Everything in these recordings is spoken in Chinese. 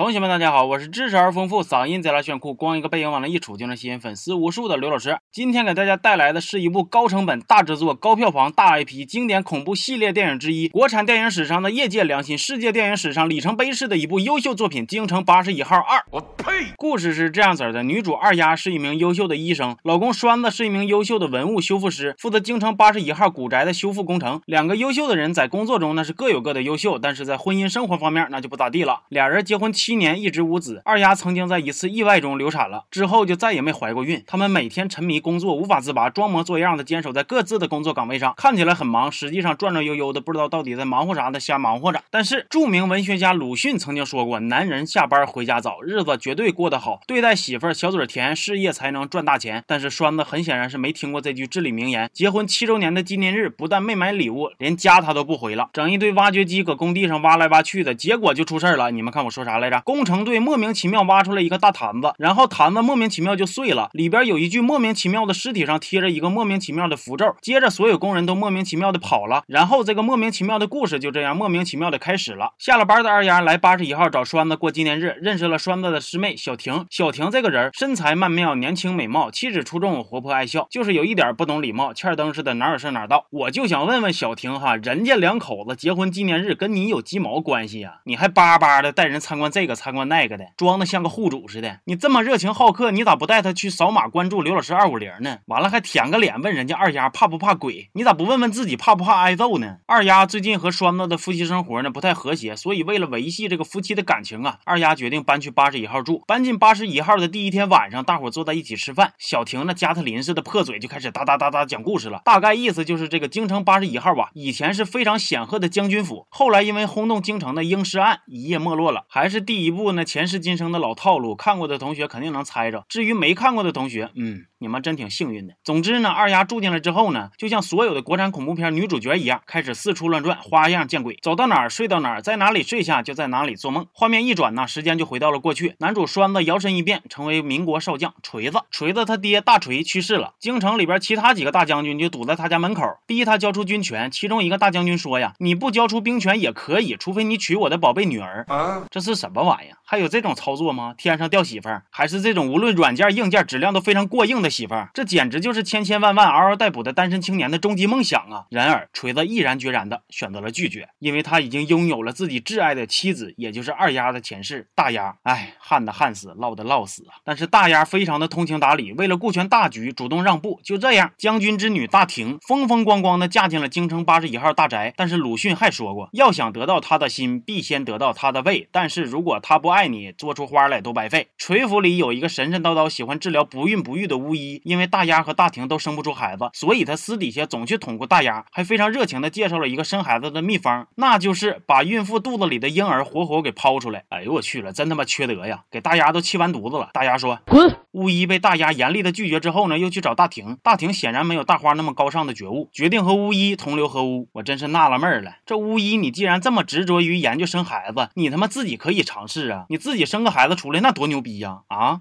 同学们，大家好，我是知识而丰富、嗓音贼拉炫酷、光一个背影往那一杵就能吸引粉丝无数的刘老师。今天给大家带来的是一部高成本、大制作、高票房、大 IP 经典恐怖系列电影之一，国产电影史上的业界良心，世界电影史上里程碑式的一部优秀作品《京城八十一号二》。我呸！故事是这样子的：女主二丫是一名优秀的医生，老公栓子是一名优秀的文物修复师，负责京城八十一号古宅的修复工程。两个优秀的人在工作中那是各有各的优秀，但是在婚姻生活方面那就不咋地了。俩人结婚七。七年一直无子，二丫曾经在一次意外中流产了，之后就再也没怀过孕。他们每天沉迷工作，无法自拔，装模作样的坚守在各自的工作岗位上，看起来很忙，实际上转转悠悠的，不知道到底在忙活啥的，瞎忙活着。但是著名文学家鲁迅曾经说过：“男人下班回家早，日子绝对过得好，对待媳妇儿小嘴甜，事业才能赚大钱。”但是栓子很显然是没听过这句至理名言。结婚七周年的纪念日，不但没买礼物，连家他都不回了，整一堆挖掘机搁工地上挖来挖去的，结果就出事了。你们看我说啥来着？工程队莫名其妙挖出来一个大坛子，然后坛子莫名其妙就碎了，里边有一具莫名其妙的尸体，上贴着一个莫名其妙的符咒。接着所有工人都莫名其妙的跑了，然后这个莫名其妙的故事就这样莫名其妙的开始了。下了班的二丫来八十一号找栓子过纪念日，认识了栓子的师妹小婷。小婷这个人身材曼妙，年轻美貌，气质出众，活泼爱笑，就是有一点不懂礼貌，欠灯似的哪有事哪到。我就想问问小婷哈，人家两口子结婚纪念日跟你有鸡毛关系呀？你还巴巴的带人参观这这个参观那个的。装的像个户主似的，你这么热情好客，你咋不带他去扫码关注刘老师二五零呢？完了还舔个脸问人家二丫怕不怕鬼？你咋不问问自己怕不怕挨揍呢？二丫最近和栓子的夫妻生活呢不太和谐，所以为了维系这个夫妻的感情啊，二丫决定搬去八十一号住。搬进八十一号的第一天晚上，大伙坐在一起吃饭，小婷那加特林似的破嘴就开始哒哒哒哒讲故事了。大概意思就是这个京城八十一号啊，以前是非常显赫的将军府，后来因为轰动京城的英尸案一夜没落了。还是第一部呢前世今生。的老套路，看过的同学肯定能猜着。至于没看过的同学，嗯。你们真挺幸运的。总之呢，二丫住进来之后呢，就像所有的国产恐怖片女主角一样，开始四处乱转，花样见鬼，走到哪儿睡到哪儿，在哪里睡下就在哪里做梦。画面一转呢，时间就回到了过去。男主栓子摇身一变，成为民国少将锤子。锤子他爹大锤去世了，京城里边其他几个大将军就堵在他家门口，逼他交出军权。其中一个大将军说呀：“你不交出兵权也可以，除非你娶我的宝贝女儿。”啊，这是什么玩意？还有这种操作吗？天上掉媳妇儿，还是这种无论软件硬件质量都非常过硬的？媳妇儿，这简直就是千千万万嗷嗷待哺的单身青年的终极梦想啊！然而，锤子毅然决然的选择了拒绝，因为他已经拥有了自己挚爱的妻子，也就是二丫的前世大丫。哎，旱的旱死，涝的涝死啊！但是大丫非常的通情达理，为了顾全大局，主动让步。就这样，将军之女大婷风风光光的嫁进了京城八十一号大宅。但是鲁迅还说过，要想得到他的心，必先得到他的胃。但是如果他不爱你，做出花来都白费。锤府里有一个神神叨叨、喜欢治疗不孕不育的巫医。因为大丫和大婷都生不出孩子，所以他私底下总去捅咕大丫，还非常热情的介绍了一个生孩子的秘方，那就是把孕妇肚子里的婴儿活活给抛出来。哎呦我去了，真他妈缺德呀！给大丫都气完犊子了。大丫说滚。巫医被大丫严厉的拒绝之后呢，又去找大婷。大婷显然没有大花那么高尚的觉悟，决定和巫医同流合污。我真是纳了闷了，这巫医你既然这么执着于研究生孩子，你他妈自己可以尝试啊！你自己生个孩子出来，那多牛逼呀！啊！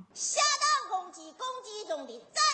走。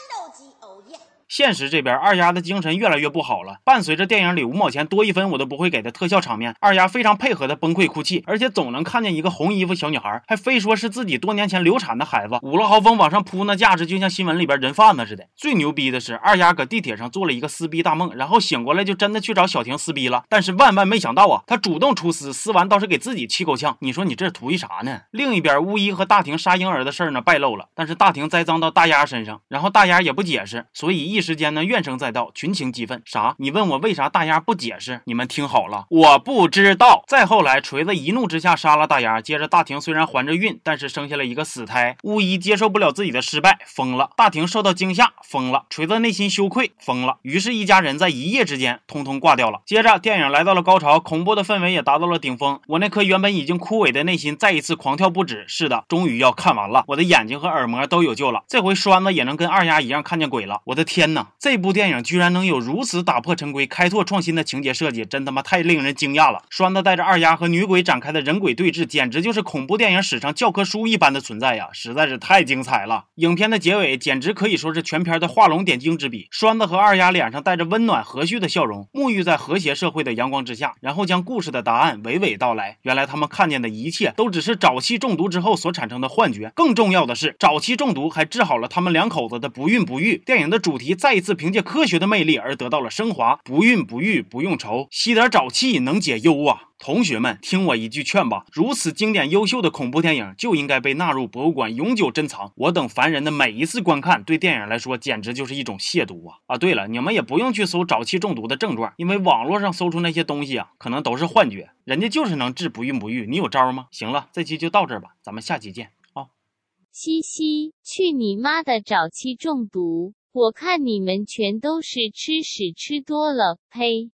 现实这边，二丫的精神越来越不好了。伴随着电影里五毛钱多一分我都不会给的特效场面，二丫非常配合的崩溃哭泣，而且总能看见一个红衣服小女孩，还非说是自己多年前流产的孩子。五了豪风往上扑，那架势就像新闻里边人贩子似的。最牛逼的是，二丫搁地铁上做了一个撕逼大梦，然后醒过来就真的去找小婷撕逼了。但是万万没想到啊，她主动出撕，撕完倒是给自己气够呛。你说你这图一啥呢？另一边，巫医和大婷杀婴儿的事儿呢败露了，但是大婷栽赃到大丫身上，然后大丫也不解释，所以一时间呢怨声载道，群情激愤。啥？你问我为啥大丫不解释？你们听好了，我不知道。再后来，锤子一怒之下杀了大丫。接着，大婷虽然怀着孕，但是生下了一个死胎。巫医接受不了自己的失败，疯了。大婷受到惊吓，疯了。锤子内心羞愧，疯了。于是，一家人在一夜之间通通挂掉了。接着，电影来到了高潮，恐怖的氛围也达到了顶峰。我那颗原本已经枯萎的内心再一次狂跳不止。是的，终于要看完了。我的眼睛和耳膜都有救了。这回栓子也能跟二丫一样看看见鬼了。我的天哪！呐！这部电影居然能有如此打破陈规、开拓创新的情节设计，真他妈太令人惊讶了！栓子带着二丫和女鬼展开的人鬼对峙，简直就是恐怖电影史上教科书一般的存在呀！实在是太精彩了。影片的结尾简直可以说是全片的画龙点睛之笔。栓子和二丫脸上带着温暖和煦的笑容，沐浴在和谐社会的阳光之下，然后将故事的答案娓娓道来。原来他们看见的一切都只是沼气中毒之后所产生的幻觉。更重要的是，沼气中毒还治好了他们两口子的不孕不育。电影的主题再一次凭借科学的魅力而得到了升华。不孕不育不用愁，吸点沼气能解忧啊！同学们，听我一句劝吧，如此经典优秀的恐怖电影就应该被纳入博物馆永久珍藏。我等凡人的每一次观看，对电影来说简直就是一种亵渎啊！啊，对了，你们也不用去搜沼气中毒的症状，因为网络上搜出那些东西啊，可能都是幻觉。人家就是能治不孕不育，你有招吗？行了，这期就到这儿吧，咱们下期见！嘻嘻，去你妈的沼气中毒！我看你们全都是吃屎吃多了，呸！